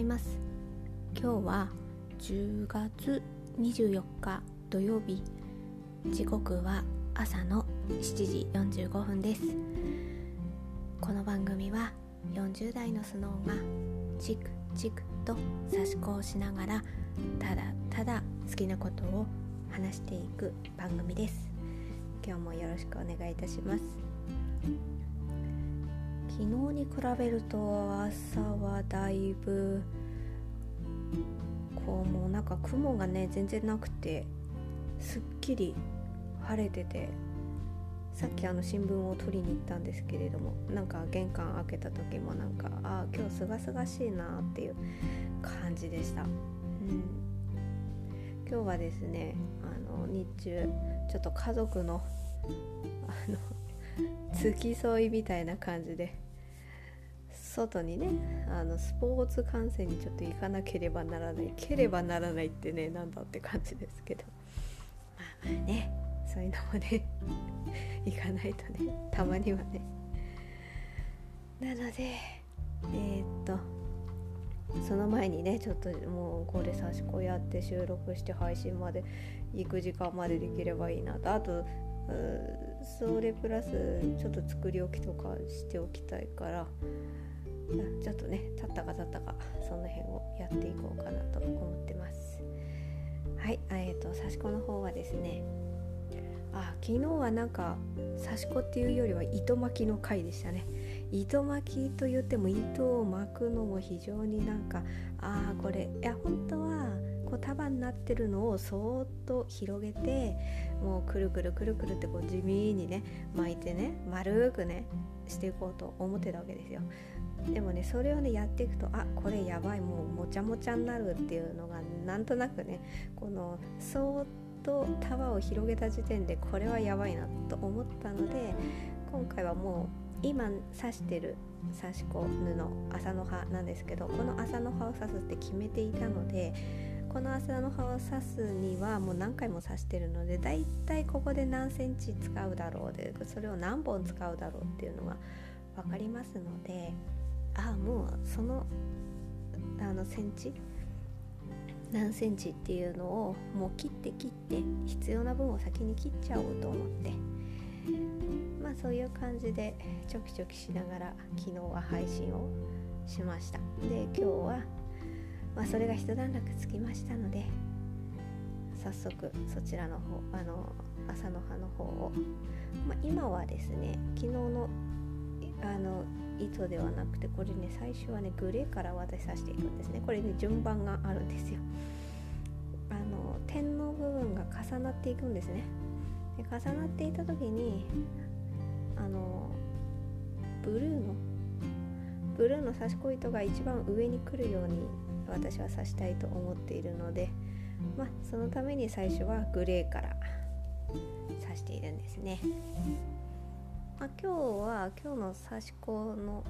います。今日は10月24日土曜日。時刻は朝の7時45分です。この番組は40代のスノーがチクチクと差し子をしながらただただ好きなことを話していく番組です。今日もよろしくお願いいたします。昨日に比べると朝はだいぶこうもうなんか雲がね全然なくてすっきり晴れててさっきあの新聞を取りに行ったんですけれどもなんか玄関開けた時もなんかああ今日すがすがしいなっていう感じでした、うん、今日はですねあの日中ちょっと家族のあの付き添いみたいな感じで外にねあのスポーツ観戦にちょっと行かなければならないければならないってねなんだって感じですけど。まあまあねそういうのもね 行かないとねたまにはね。なのでえー、っとその前にねちょっともうこれ差し子やって収録して配信まで行く時間までできればいいなと。あとそれプラスちょっと作り置きとかしておきたいからちょっとね立ったか立ったかその辺をやっていこうかなと思ってます。はいえーと、刺し子の方はですねあ昨日はなんか刺し子っていうよりは糸巻きの回でしたね。糸巻きと言っても糸を巻くのも非常になんかああこれいや本当はこう束になってるのをそーっと広げてもうくるくるくるくるってこう地味にね巻いてね丸くねしていこうと思ってたわけですよ。でもねそれをねやっていくとあこれやばいもうもちゃもちゃになるっていうのがなんとなくねこのそーっと束を広げた時点でこれはやばいなと思ったので今回はもう今刺してる刺し子布麻の葉なんですけどこの麻の葉を刺すって決めていたのでこの麻の葉を刺すにはもう何回も刺してるのでだいたいここで何センチ使うだろうでそれを何本使うだろうっていうのが分かりますのであもうそのあのセンチ？何センチっていうのをもう切って切って必要な分を先に切っちゃおうと思って。まあそういう感じでちょきちょきしながら昨日は配信をしました。で今日は、まあ、それが一段落つきましたので早速そちらの方あの朝の葉の方を、まあ、今はですね昨日のあの糸ではなくてこれね最初はねグレーから渡しさせていくんですね。これね順番があるんですよ。あの点の部分が重なっていくんですね。で重なっていた時にあのブルーのブルーの差し子糸が一番上に来るように私は刺したいと思っているのでまあそのために最初はグレーから刺しているんですね。まあ、今日は今日の刺し子の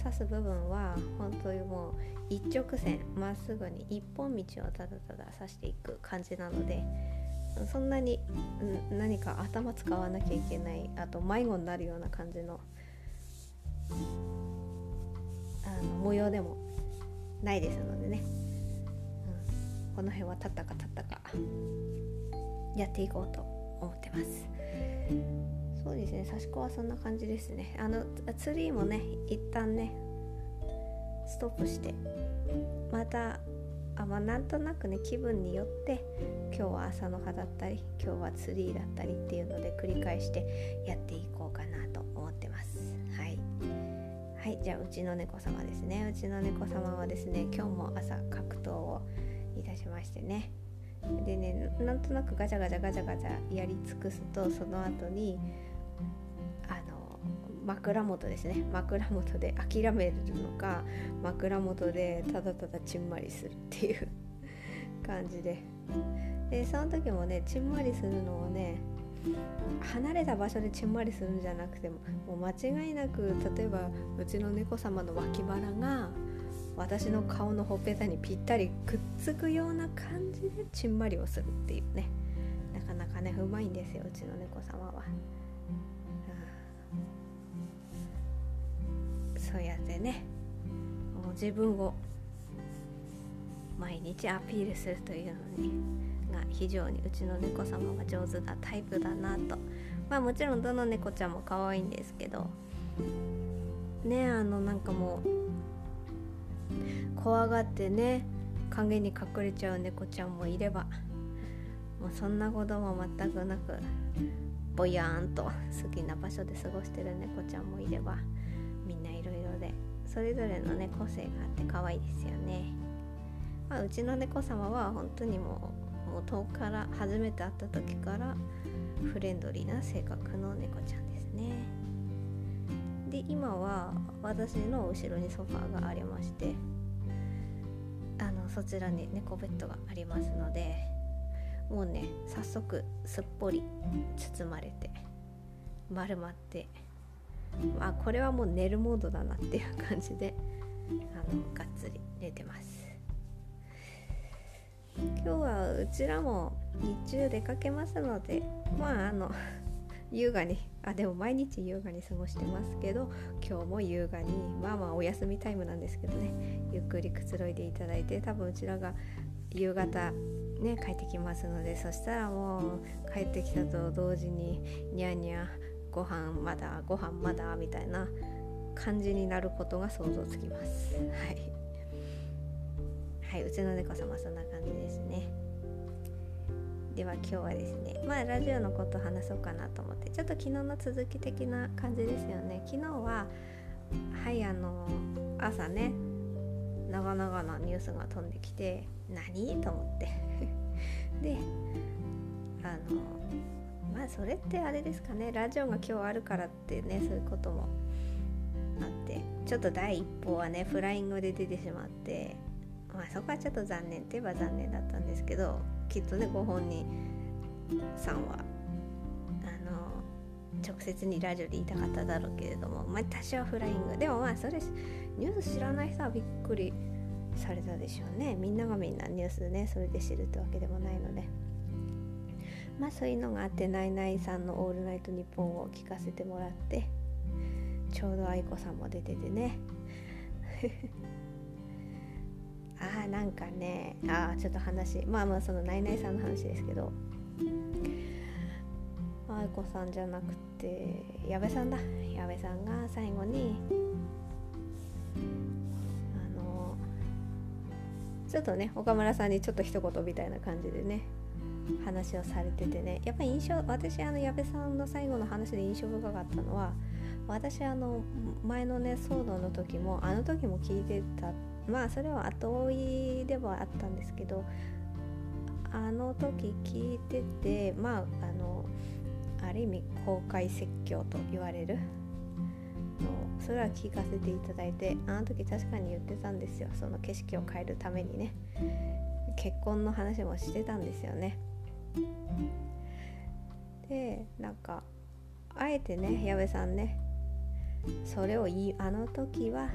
刺す部分は本当にもう一直線まっすぐに一本道をただただ刺していく感じなのでそんなに何か頭使わなきゃいけないあと迷子になるような感じのあの模様でもないですのでね、うん、この辺は立ったか立ったかやっていこうと思ってます。そうですね。刺し子はそんな感じですね。あのツリーもね一旦ねストップしてまたあまあ、なんとなくね気分によって今日は朝の葉だったり今日はツリーだったりっていうので繰り返してやっていこうかなと思ってます。はい。はいじゃあうちの猫様ですね。うちの猫様はですね今日も朝格闘をいたしましてね。でねなんとなくガチャガチャガチャガチャやり尽くすとその後に枕元ですね。枕元で諦めるのか枕元でただただちんまりするっていう感じで。でその時もねちんまりするのをね離れた場所でちんまりするんじゃなくてももう間違いなく例えばうちの猫様の脇腹が私の顔のほっぺたにぴったりくっつくような感じでちんまりをするっていうね。なかなかねうまいんですようちの猫様は。そうやってねもう自分を毎日アピールするというのにが非常にうちの猫様は上手なタイプだなと。まあもちろんどの猫ちゃんも可愛いんですけど。ねあのなんかもう怖がってね影に隠れちゃう猫ちゃんもいればもうそんなことも全くなくぼやーんと好きな場所で過ごしてる猫ちゃんもいればそれぞれのね個性があって可愛いですよね、まあ、うちの猫様は本当にもう元から初めて会った時からフレンドリーな性格の猫ちゃんですね。で今は私の後ろにソファーがありましてあのそちらに猫ベッドがありますのでもうね早速すっぽり包まれて丸まってあこれはもう寝るモードだなっていう感じであのがっつり寝てます。今日はうちらも日中出かけますのでまああの 優雅にあでも毎日優雅に過ごしてますけど今日も優雅にまあまあお休みタイムなんですけどねゆっくりくつろいでいただいて多分うちらが夕方ね帰ってきますのでそしたらもう帰ってきたと同時にニャーニャーご飯まだご飯まだみたいな感じになることが想像つきます。はい。はいうちの猫様そんな感じですね。では今日はですねまあラジオのこと話そうかなと思ってちょっと昨日の続き的な感じですよね。昨日ははいあの朝ね長々なニュースが飛んできて何？と思って。であのまあそれってあれですかね。ラジオが今日あるからってねそういうこともあってちょっと第一報はねフライングで出てしまってまあそこはちょっと残念って言えば残念だったんですけどきっとねご本人さんはあの直接にラジオで言いたかっただろうけれどもまあ多少フライング。でもまあそれニュース知らない人はびっくりされたでしょうね。みんながみんなニュースねそれで知るってわけでもないのでまあそういうのがあってナイナイさんの「オールナイトニッポン」を聞かせてもらってちょうど愛子さんも出ててね。ああなんかねああちょっと話まあまあそのナイナイさんの話ですけど愛子さんじゃなくて矢部さんだ。矢部さんが最後にあのちょっとね岡村さんにちょっと一言みたいな感じでね話をされててね。やっぱり印象私あの矢部さんの最後の話で印象深かったのは私あの前のね騒動の時もあの時も聞いてた。まあそれは後追いではあったんですけどあの時聞いててまああのある意味公開説教と言われる。のそれは聞かせていただいてあの時確かに言ってたんですよ。その景色を変えるためにね。結婚の話もしてたんですよね。でなんかあえてね矢部さんねそれを言いあの時は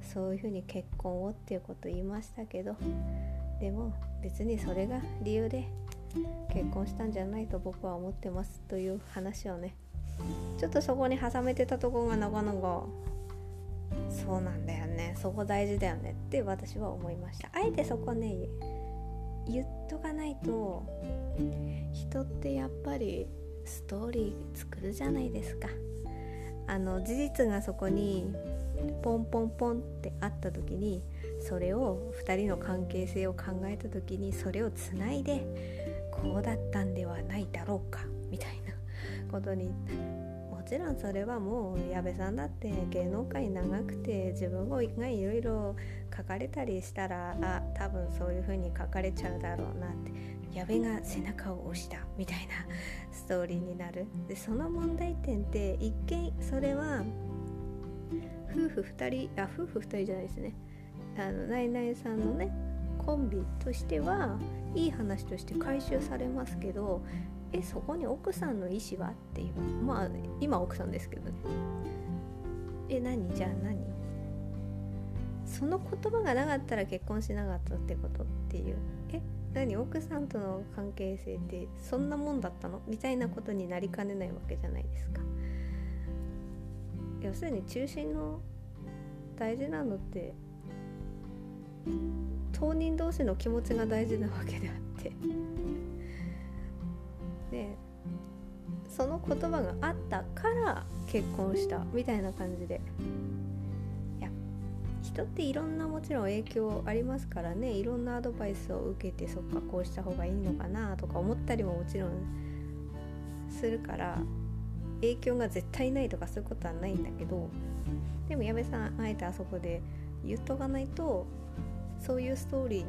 そういうふうに結婚をっていうことを言いましたけどでも別にそれが理由で結婚したんじゃないと僕は思ってますという話をねちょっとそこに挟めてたとこがなかなかそうなんだよねそこ大事だよねって私は思いました。あえてそこね言っとかないと人ってやっぱりストーリー作るじゃないですか。あの事実がそこにポンポンポンってあった時にそれを2人の関係性を考えた時にそれをつないでこうだったんではないだろうかみたいな ことにもちろんそれはもう矢部さんだって芸能界長くて自分がいろいろ書かれたりしたらあ多分そういう風に書かれちゃうだろうなって。矢部が背中を押したみたいなストーリーになる。でその問題点って一見それは夫婦2人あ夫婦2人じゃないですね。あのナイナイさんのねコンビとしてはいい話として回収されますけどえそこに奥さんの意思は？っていう。まあ今奥さんですけどね。え何？じゃあ何？その言葉がなかったら結婚しなかったってことっていう。え何？奥さんとの関係性ってそんなもんだったの？みたいなことになりかねないわけじゃないですか。要するに中心の大事なのって当人同士の気持ちが大事なわけであって。でその言葉があったから結婚したみたいな感じで。人っていろんなもちろん影響ありますからね。いろんなアドバイスを受けてそっかこうした方がいいのかなとか思ったりももちろんするから影響が絶対ないとかそういうことはないんだけどでも矢部さんあえてあそこで言っとかないとそういうストーリーに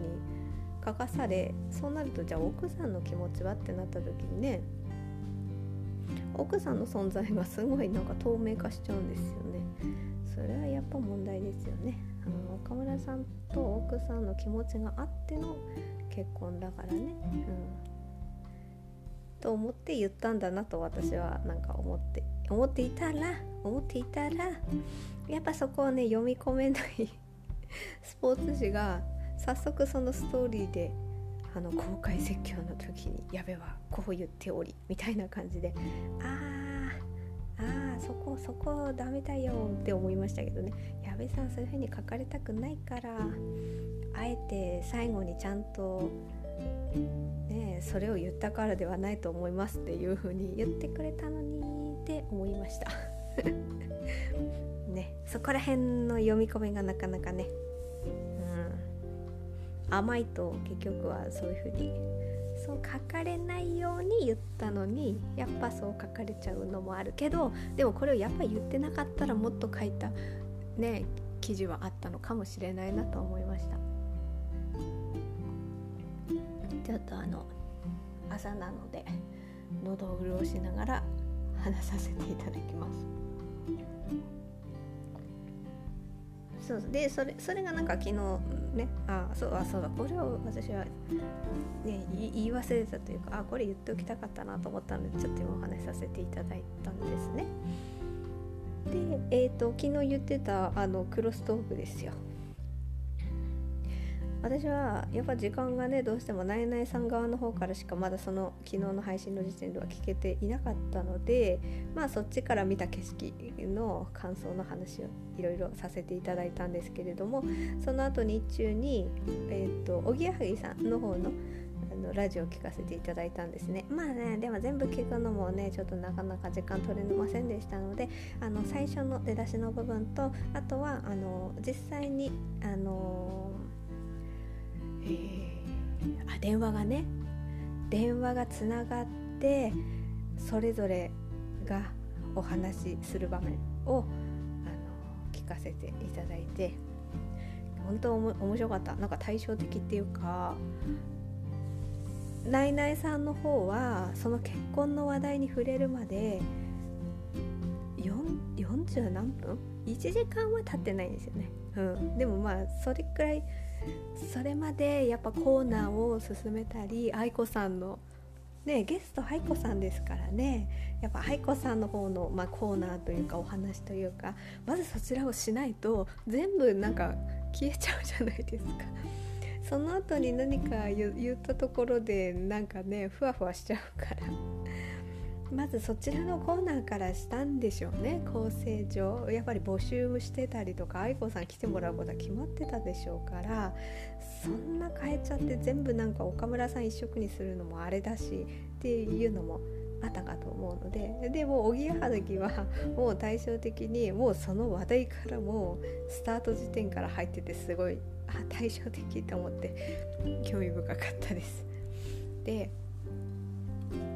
書かされそうなるとじゃあ奥さんの気持ちはってなった時にね奥さんの存在がすごいなんか透明化しちゃうんですよね。それはやっぱ問題ですよね。あの岡村さんと奥さんの気持ちがあっての結婚だからね。うん。と思って言ったんだなと私はなんか思って思っていたら思っていたらやっぱそこをね読み込めないスポーツ紙が早速そのストーリーであの公開説教の時に「やべはこう言っており」みたいな感じで「あーあーそこそこダメだよ」って思いましたけどね。部さんそういう風に書かれたくないからあえて最後にちゃんとねそれを言ったからではないと思いますっていう風に言ってくれたのにって思いました。ねそこら辺の読み込みがなかなかねうん甘いと結局はそういうふうにそう書かれないように言ったのにやっぱそう書かれちゃうのもあるけどでもこれをやっぱ言ってなかったらもっと書いたね記事はあったのかもしれないなと思いました。ちょっとあの朝なので喉を潤しながら話させていただきます。そうでそれそれがなんか昨日ねあそうあそうだ。これを私は、ね、言い忘れたというかあこれ言っておきたかったなと思ったのでちょっと今お話しさせていただいたんですね。でえ、ー、と昨日言ってたあのクロストークですよ。私はやっぱ時間がねどうしてもナイナイさん側の方からしかまだその昨日の配信の時点では聞けていなかったのでまあそっちから見た景色の感想の話をいろいろさせていただいたんですけれどもその後日中にえっ、ー、とおぎやはぎさんの方のラジオを聞かせていただいたんですね。まあねでも全部聞くのもねちょっとなかなか時間取れませんでしたのであの最初の出だしの部分とあとはあの実際にあの、あ電話がね電話がつながってそれぞれがお話しする場面をあの聞かせていただいて本当面白かった。なんか対照的っていうかナイナイさんの方はその結婚の話題に触れるまで40何分 ?1 時間は経ってないんですよね、うん、でもまあそれくらいそれまでやっぱコーナーを進めたり愛子さんのねゲスト愛子さんですからねやっぱ愛子さんの方の、まあ、コーナーというかお話というかまずそちらをしないと全部なんか消えちゃうじゃないですか。その後に何か言ったところでなんかねふわふわしちゃうから。まずそちらのコーナーからしたんでしょうね。構成上。やっぱり募集してたりとか愛子さん来てもらうことは決まってたでしょうから。そんな変えちゃって全部なんか岡村さん一色にするのもあれだしっていうのもあったかと思うので。でもおぎやはぎはもう対照的にもうその話題からもうスタート時点から入っててすごいあ対照的と思って興味深かったです。で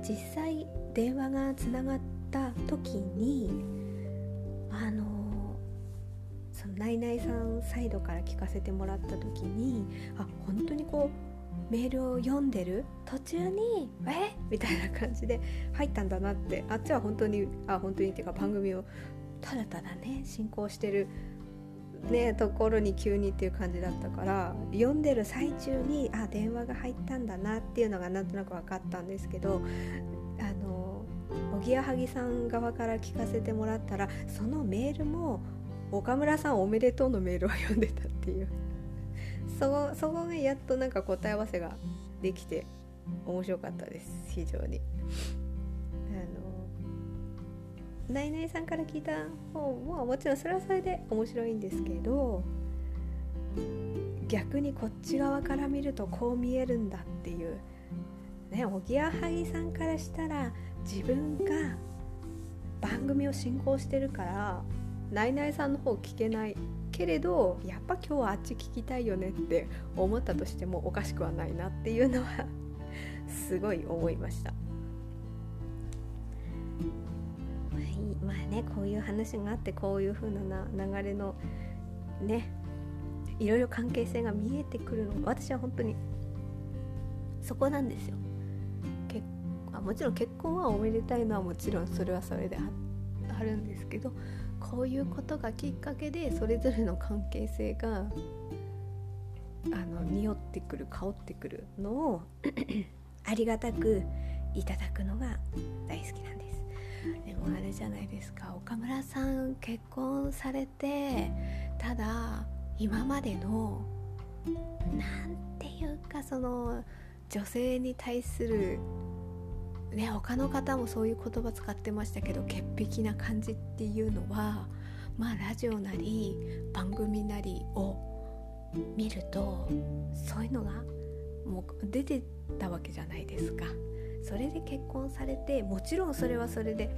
実際電話がつながった時にあのそのナイナイさんサイドから聞かせてもらった時にあ本当にこうメールを読んでる？途中に「え？みたいな感じで入ったんだなってあっちは本当にあ本当にっていうか番組をただただね進行してるねところに急にっていう感じだったから読んでる最中にあ電話が入ったんだなっていうのがなんとなく分かったんですけどあのおぎやはぎさん側から聞かせてもらったらそのメールも岡村さんおめでとうのメールを読んでたっていう そこそこがやっとなんか答え合わせができて面白かったです非常に。ナイナイさんから聞いた方ももちろんそれはそれで面白いんですけど逆にこっち側から見るとこう見えるんだっていうねおぎやはぎさんからしたら自分が番組を進行してるからナイナイさんの方聞けないけれどやっぱ今日はあっち聞きたいよねって思ったとしてもおかしくはないなっていうのはすごい思いました。ねこういう話があってこういう風な流れのねいろいろ関係性が見えてくるの私は本当にそこなんですよ。結あもちろん結婚はおめでたいのはもちろんそれはそれであるんですけどこういうことがきっかけでそれぞれの関係性があの匂ってくる香ってくるのをありがたくいただくのが大好きなんです。でもあれじゃないですか岡村さん結婚されてただ今までの何ていうかその女性に対するね他の方もそういう言葉使ってましたけど潔癖な感じっていうのはまあラジオなり番組なりを見るとそういうのがもう出てたわけじゃないですか。それで結婚されてもちろんそれはそれで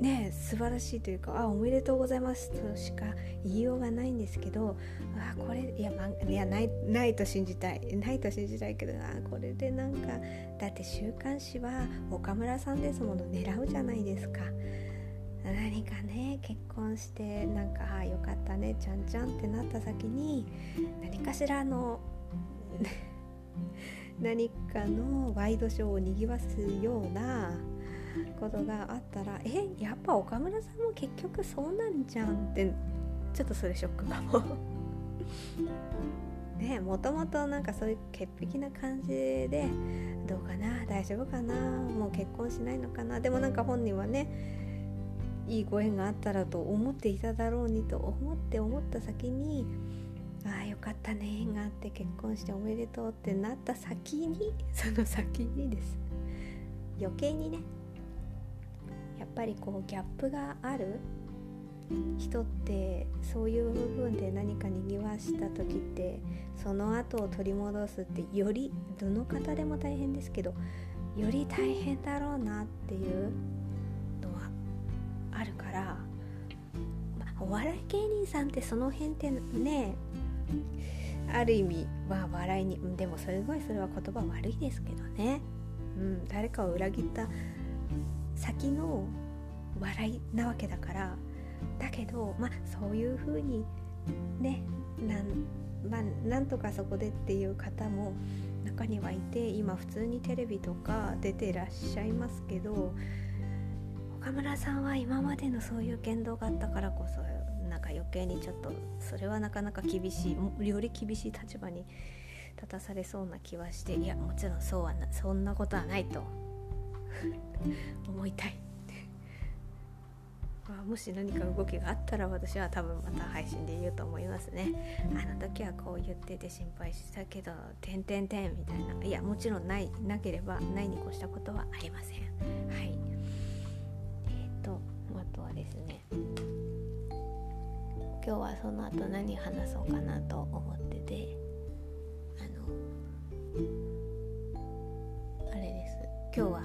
ね素晴らしいというかあおめでとうございますとしか言いようがないんですけどあこれいや,、ま、いやないないと信じたいないと信じたいけどあこれでなんかだって週刊誌は岡村さんですもの狙うじゃないですか。何かね結婚してなんかああよかったねちゃんちゃんってなった先に何かしらの 何かのワイドショーをにぎわすようなことがあったらえやっぱ岡村さんも結局そうなんじゃんってちょっとそれショックかも。ねもともとなんかそういう潔癖な感じでどうかな大丈夫かなもう結婚しないのかなでもなんか本人はねいいご縁があったらと思っていただろうにと思って思った先にああよかったね縁があって結婚しておめでとうってなった先に その先にです。余計にね。やっぱりこうギャップがある。人ってそういう部分で何かにぎわした時ってその後を取り戻すってよりどの方でも大変ですけどより大変だろうなっていうのはあるから、まあ、お笑い芸人さんってその辺ってねある意味は笑いにでもすごいそれは言葉悪いですけどね、うん、誰かを裏切った先の笑いなわけだから。だけどまあそういうふうにねなん,、まあ、なんとかそこでっていう方も中にはいて今普通にテレビとか出てらっしゃいますけど岡村さんは今までのそういう言動があったからこそなんか余計にちょっとそれはなかなか厳しいより厳しい立場に立たされそうな気はしていやもちろんそうはなそんなことはないと。思いたい。まあ、もし何か動きがあったら私は多分また配信で言うと思いますね。あの時はこう言ってて心配したけど「てんてんてん」みたいな。いやもちろんないなければないに越したことはありません。はい。えっ、ー、とあとはですね。今日はその後何話そうかなと思っててあのあれです。今日は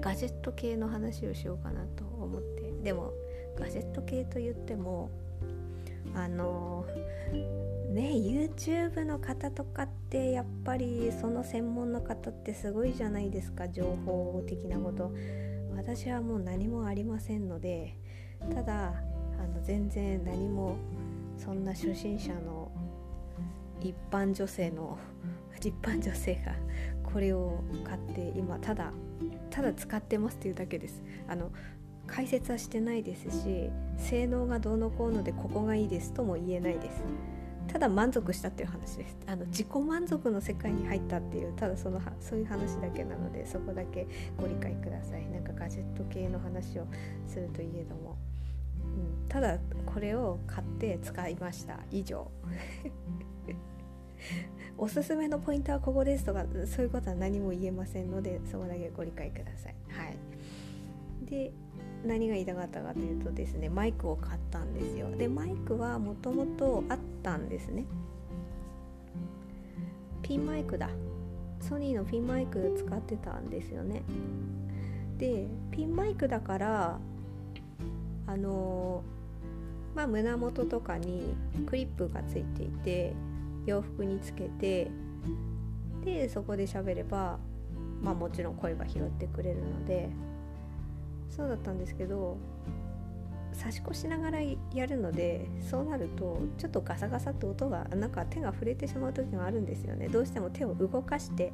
ガジェット系の話をしようかなと思って。でもガジェット系と言ってもあのね YouTube の方とかってやっぱりその専門の方ってすごいじゃないですか情報的なこと。私はもう何もありませんのでただあの全然何もそんな初心者の一般女性の一般女性がこれを買って今ただただ使ってますっていうだけです。あの解説はしてないですし性能がどうのこうのでここがいいですとも言えないです。ただ満足したっていう話です。あの自己満足の世界に入ったっていうただそのそういう話だけなのでそこだけご理解ください。なんかガジェット系の話をするといえども、ただこれを買って使いました。以上。おすすめのポイントはここですとかそういうことは何も言えませんのでそこだけご理解ください。はい。で何が言いたかったかというとですねマイクを買ったんですよ。でマイクはもともとあったんですね。ピンマイクだ。ソニーのピンマイク使ってたんですよね。でピンマイクだからあのまあ胸元とかにクリップがついていて洋服につけてでそこで喋ればまあもちろん声が拾ってくれるのでそうだったんですけど差し越しながらやるのでそうなるとちょっとガサガサと音がなんか手が触れてしまう時があるんですよね。どうしても手を動かして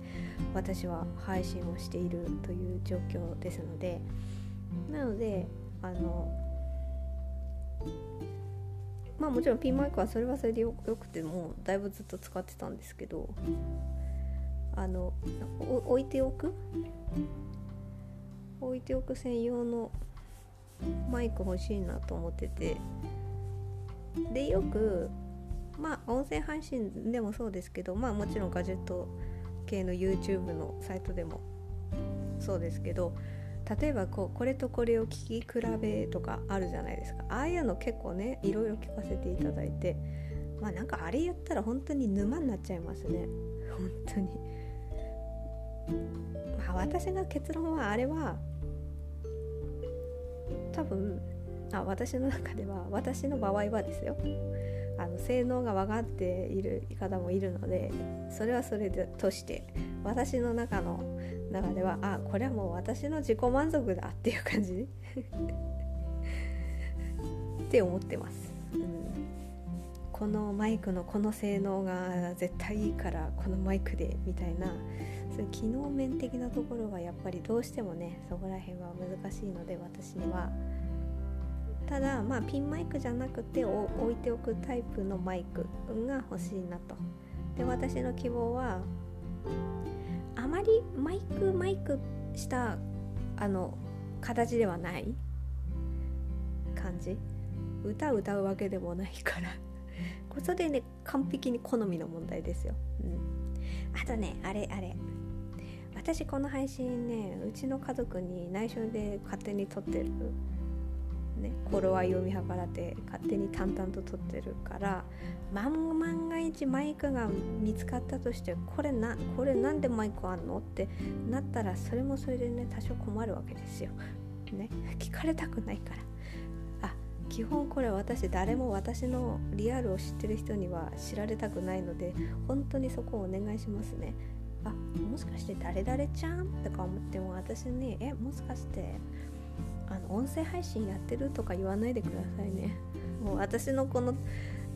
私は配信をしているという状況ですので。なのであのまあもちろんピンマイクはそれはそれでよくてもうだいぶずっと使ってたんですけどあの置いておく？置いておく専用のマイク欲しいなと思ってて。でよくまあ音声配信でもそうですけどまあもちろんガジェット系の YouTube のサイトでもそうですけど例えばこうこれとこれを聞き比べとかあるじゃないですか。ああいうの結構ねいろいろ聞かせていただいて。まあなんかあれやったら本当に沼になっちゃいますね。本当に。まあ私の結論はあれは多分あ私の中では私の場合はですよ。あの性能が分かっている方もいるのでそれはそれでとして私の中の中ではあこれはもう私の自己満足だっていう感じ？って思ってます、うん、このマイクのこの性能が絶対いいからこのマイクでみたいなそういう機能面的なところがやっぱりどうしてもねそこら辺は難しいので私には。ただまあピンマイクじゃなくて置いておくタイプのマイクが欲しいなと。で私の希望はあまりマイクマイクしたあの形ではない感じ。歌歌うわけでもないから。こ そでね完璧に好みの問題ですよ、うん、あとねあれあれ。私この配信ねうちの家族に内緒で勝手に撮ってるね頃合いを見計らって勝手に淡々と撮ってるから万が一マイクが見つかったとしてこれなこれなんでマイクあんのってなったらそれもそれでね多少困るわけですよ。ね聞かれたくないから。あ基本これ私誰も私のリアルを知ってる人には知られたくないので本当にそこをお願いしますね。あもしかして誰々ちゃんとか思っても私にえもしかしてあの音声配信やってるとか言わないでくださいね。もう私のこの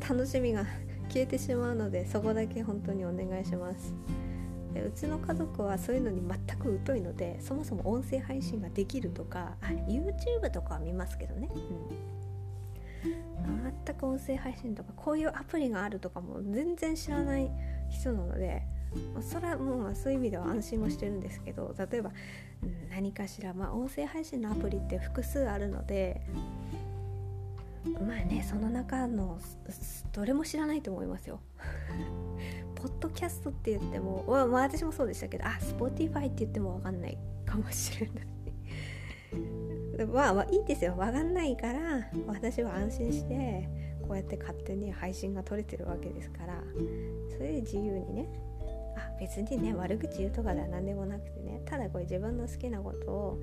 楽しみが消えてしまうのでそこだけ本当にお願いします。でうちの家族はそういうのに全く疎いのでそもそも音声配信ができるとか YouTube とかは見ますけどね、うん、全く音声配信とかこういうアプリがあるとかも全然知らない人なのでそれはもうまあそういう意味では安心もしてるんですけど例えば何かしら、まあ、音声配信のアプリって複数あるのでまあねその中のどれも知らないと思いますよ。ポッドキャストって言っても、まあ、私もそうでしたけどあ Spotify って言っても分かんないかもしれない。まあ、まあいいんですよ分かんないから私は安心してこうやって勝手に配信が取れてるわけですからそれで自由にね別にね悪口言うとかでは何でもなくてねただこれ自分の好きなことを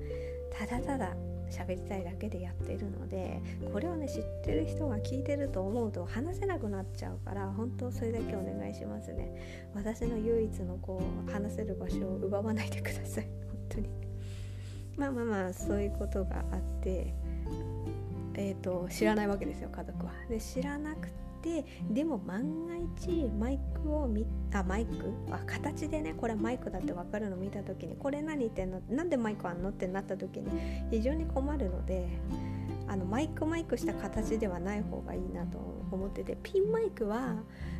ただただ喋りたいだけでやってるのでこれをね知ってる人が聞いてると思うと話せなくなっちゃうから本当それだけお願いしますね。私の唯一のこう話せる場所を奪わないでください。本当に。まあまあまあそういうことがあってえーと、知らないわけですよ家族は。で知らなくてでも万が一マイクを見あマイク？あ形でねこれマイクだって分かるの見た時にこれ何ってんの？なんでマイクあんのってなった時に非常に困るのであのマイクマイクした形ではない方がいいなと思っててピンマイクは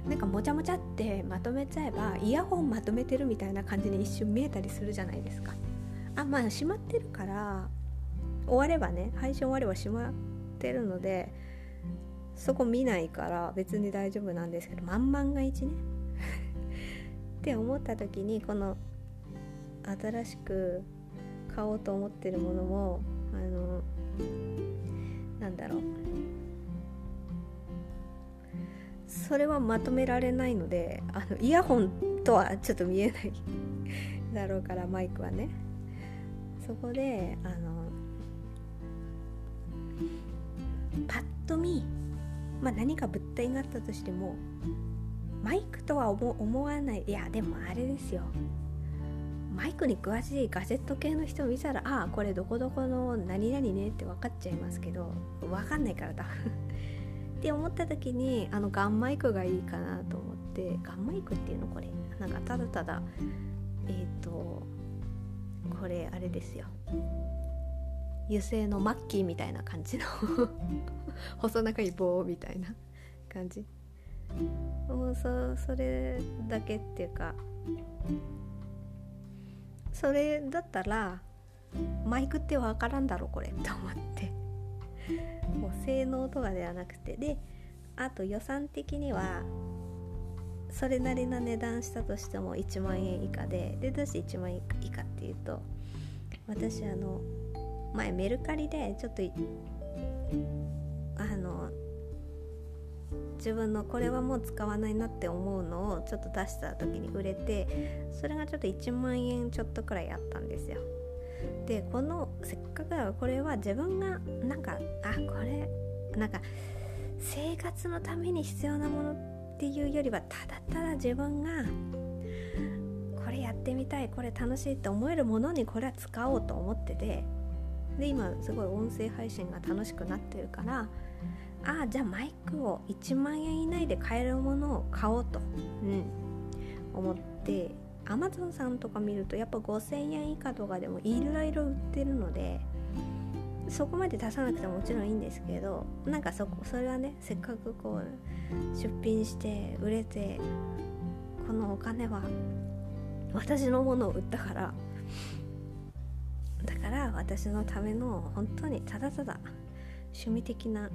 なんかもちゃもちゃってまとめちゃえばイヤホンまとめてるみたいな感じに一瞬見えたりするじゃないですか。あまあ閉まってるから終わればね配信終われば閉まってるのでそこ見ないから別に大丈夫なんですけど万々が一ね。って思った時にこの新しく買おうと思ってるものもあのなんだろう。それはまとめられないのであのイヤホンとはちょっと見えない だろうからマイクはね。そこであのパッと見、まあ、何か物体があったとしてもマイクとは思わない。いやでもあれですよ。マイクに詳しいガジェット系の人を見たらああこれどこどこの何々ねって分かっちゃいますけど分かんないから多分。って思った時にあのガンマイクがいいかなと思ってガンマイクっていうのこれなんかただただえっ、ー、とこれあれですよ。油性のマッキーみたいな感じの 細長い棒みたいな感じ。もうそそれだけっていうかそれだったらマイクって分からんだろこれと思って。もう性能とかではなくて。であと予算的にはそれなりな値段したとしても1万円以下ででどうして1万円以下っていうと私あの前メルカリでちょっとあの自分のこれはもう使わないなって思うのをちょっと出した時に売れてそれがちょっと1万円ちょっとくらいあったんですよ。でこのせっかくだからこれは自分がなんかあこれなんか生活のために必要なものっていうよりはただただ自分がこれやってみたいこれ楽しいって思えるものにこれは使おうと思っててで今すごい音声配信が楽しくなってるからああじゃあマイクを1万円以内で買えるものを買おうと、うん、思ってアマゾンさんとか見るとやっぱ5000円以下とかでもいろいろ売ってるのでそこまで出さなくてももちろんいいんですけどなんかそこそれはねせっかくこう出品して売れてこのお金は私のものを売ったからだから私のための本当にただただ趣味的な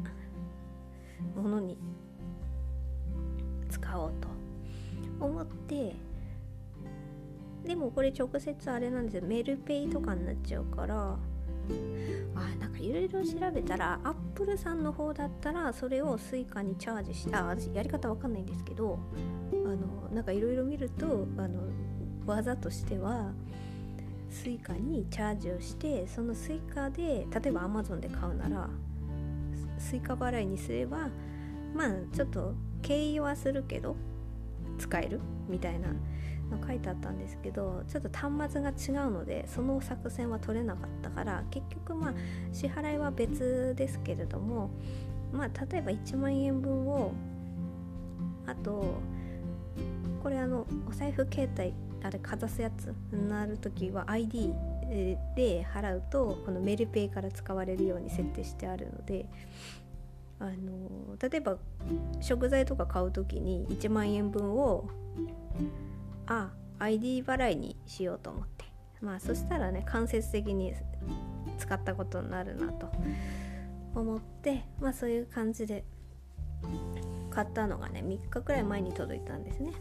ものに使おうと思ってでもこれ直接あれなんですよ。メルペイとかになっちゃうからあなんかいろいろ調べたらアップルさんの方だったらそれを Suica にチャージしたやり方わかんないんですけどあのなんかいろいろ見るとあの技としては Suica にチャージをしてその Suica で例えば Amazon で買うなら Suica 払いにすればまあちょっと経緯はするけど使えるみたいなの書いてあったんですけどちょっと端末が違うのでその作戦は取れなかったから結局まあ支払いは別ですけれどもまあ例えば1万円分をあとこれあのお財布携帯あれかざすやつになる時は ID で払うとこのメルペイから使われるように設定してあるのであの例えば食材とか買う時に1万円分をあ ID 払いにしようと思って。まあそしたらね間接的に使ったことになるなと思ってまあそういう感じで買ったのがね3日くらい前に届いたんですね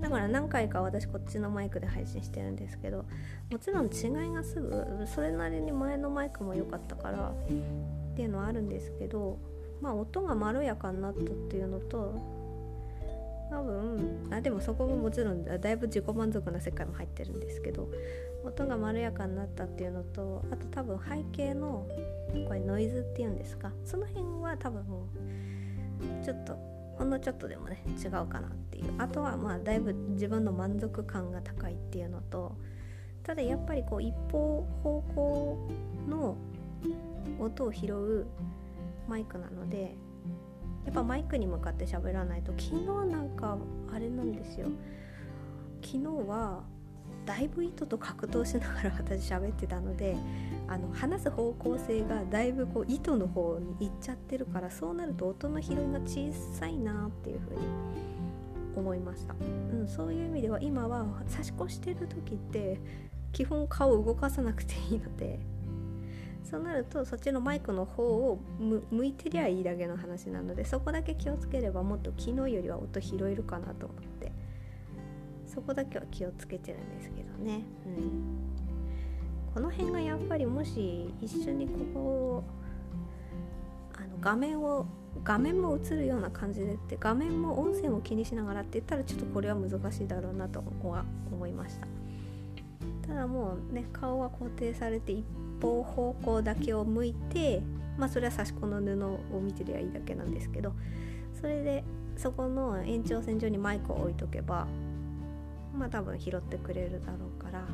だから何回か私こっちのマイクで配信してるんですけどもちろん違いがすぐそれなりに前のマイクも良かったからっていうのはあるんですけどまあ音がまろやかになったっていうのと多分あでもそこももちろんだいぶ自己満足な世界も入ってるんですけど音がまろやかになったっていうのとあと多分背景のこれノイズっていうんですかその辺は多分もうちょっとほんのちょっとでもね違うかなっていう。あとはまあだいぶ自分の満足感が高いっていうのとただやっぱりこう一方方向の音を拾うマイクなのでやっぱマイクに向かって喋らないと昨日なんかあれなんですよ。昨日はだいぶ糸と格闘しながら私喋ってたので あの話す方向性がだいぶこう糸の方に行っちゃってるからそうなると音の拾いが小さいなっていうふうに思いました、うん、そういう意味では今は差し越してる時って基本顔を動かさなくていいのでそうなるとそっちのマイクの方を向いてりゃいいだけの話なのでそこだけ気をつければもっと昨日よりは音拾えるかなと思って。そこだけは気をつけてるんですけどね、うん、この辺がやっぱりもし一緒にここあの画面を画面も映るような感じでって画面も音声も気にしながらって言ったらちょっとこれは難しいだろうなとは思いました。ただもうね顔は固定されて一方方向だけを向いてまあそれは差し子の布を見てりゃいいだけなんですけどそれでそこの延長線上にマイクを置いとけばまあ多分拾ってくれるだろうから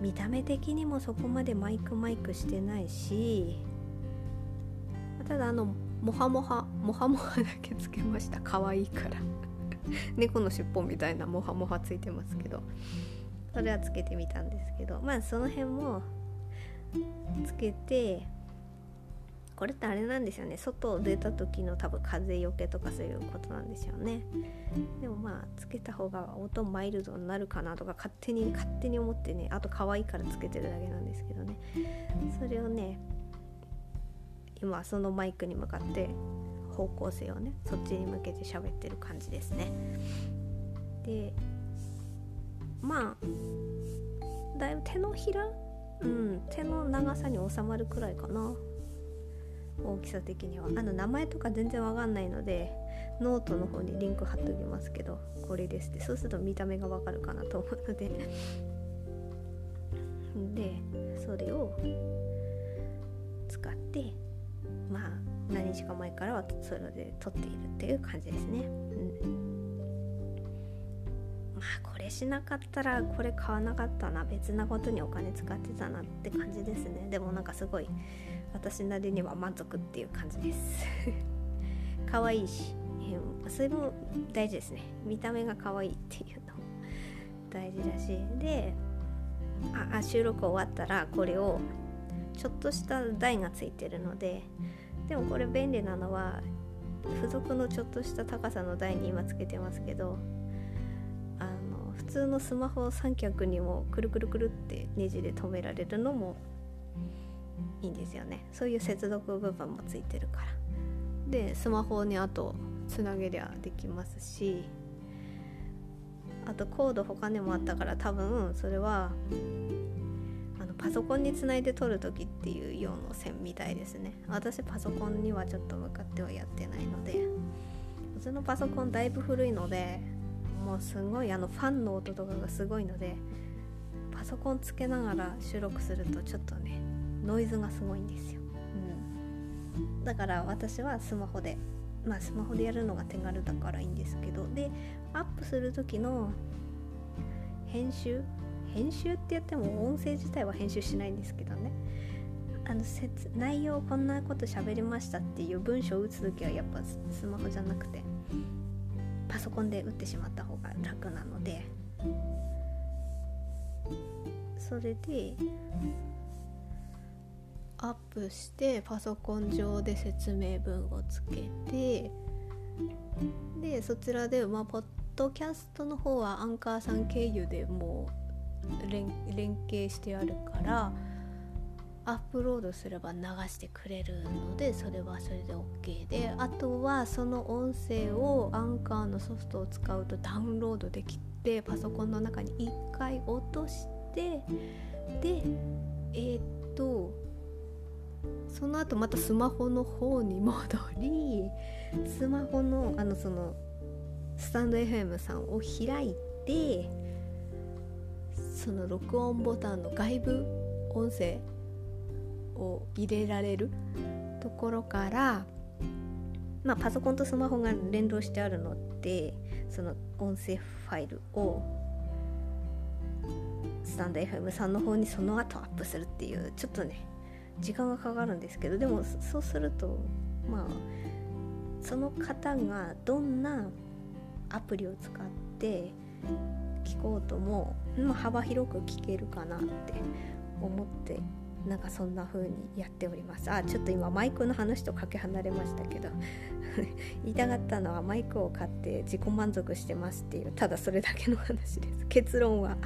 見た目的にもそこまでマイクマイクしてないしただあのモハモハモハモハだけつけました。可愛いから。猫の尻尾みたいなモハモハついてますけど。それはつけてみたんですけど。まあその辺もつけてこれってあれなんですよね。外出た時の多分風よけとかそういうことなんですよね。でもまあつけた方が音マイルドになるかなとか勝手に勝手に思ってねあと可愛いからつけてるだけなんですけどね。それをね今そのマイクに向かって方向性をねそっちに向けて喋ってる感じですね。でまあだいぶ手のひら？うん手の長さに収まるくらいかな。大きさ的には。あの名前とか全然わかんないのでノートの方にリンク貼っておきますけどこれですって。そうすると見た目がわかるかなと思うので。でそれを使ってまあ何日か前からはそれで撮っているっていう感じですね。うん。まあこれしなかったらこれ買わなかったな。別なことにお金使ってたなって感じですね。でもなんかすごい私なりには満足っていう感じです。可愛いし、えそれも大事ですね。見た目が可愛いっていうの。も大事だし。でああ収録終わったらこれをちょっとした台がついてるのででもこれ便利なのは付属のちょっとした高さの台に今つけてますけどあの普通のスマホ三脚にもくるくるくるってネジで留められるのもいいんですよね。そういう接続部分もついてるから。でスマホにあとつなげりゃできますしあとコード他にもあったから多分それはパソコンにつないで撮る時っていう用の線みたいですね。私パソコンにはちょっと向かってはやってないので普通のパソコンだいぶ古いのでもうすごいあのファンの音とかがすごいのでパソコンつけながら収録するとちょっとねノイズがすごいんですよ、うん、だから私はスマホでまあスマホでやるのが手軽だからいいんですけどでアップする時の編集？編集って言っても音声自体は編集しないんですけどね。あの内容こんなこと喋りましたっていう文章を打つ時はやっぱスマホじゃなくてパソコンで打ってしまった方が楽なので。それでアップしてパソコン上で説明文をつけてでそちらでまあポッドキャストの方はアンカーさん経由でもう連携してあるからアップロードすれば流してくれるのでそれはそれで OK であとはその音声をアンカーのソフトを使うとダウンロードできてパソコンの中に1回落としてでえー、っとその後またスマホの方に戻りスマホのあのそのスタンド FM さんを開いてその録音ボタンの外部音声を入れられるところからまあパソコンとスマホが連動してあるのでその音声ファイルをスタンド FM さんの方にその後アップするっていうちょっとね時間がかかるんですけどでもそうするとまあその方がどんなアプリを使って聞こうとも、まあ、幅広く聞けるかなって思ってなんかそんな風にやっております。あちょっと今マイクの話とかけ離れましたけど 言いたかったのはマイクを買って自己満足してますっていうただそれだけの話です。結論は。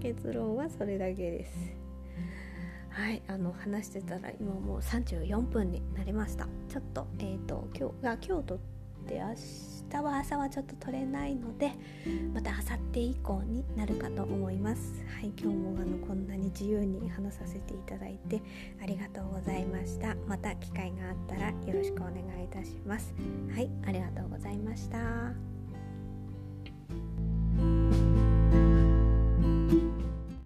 結論はそれだけです。はいあの話してたら今もう34分になりました。ちょっとえっ、ー、と今日あ今日とて明日は朝はちょっと撮れないのでまた明後日以降になるかと思います。はい今日もあのこんなに自由に話させていただいてありがとうございました。また機会があったらよろしくお願いいたします。はいありがとうございました。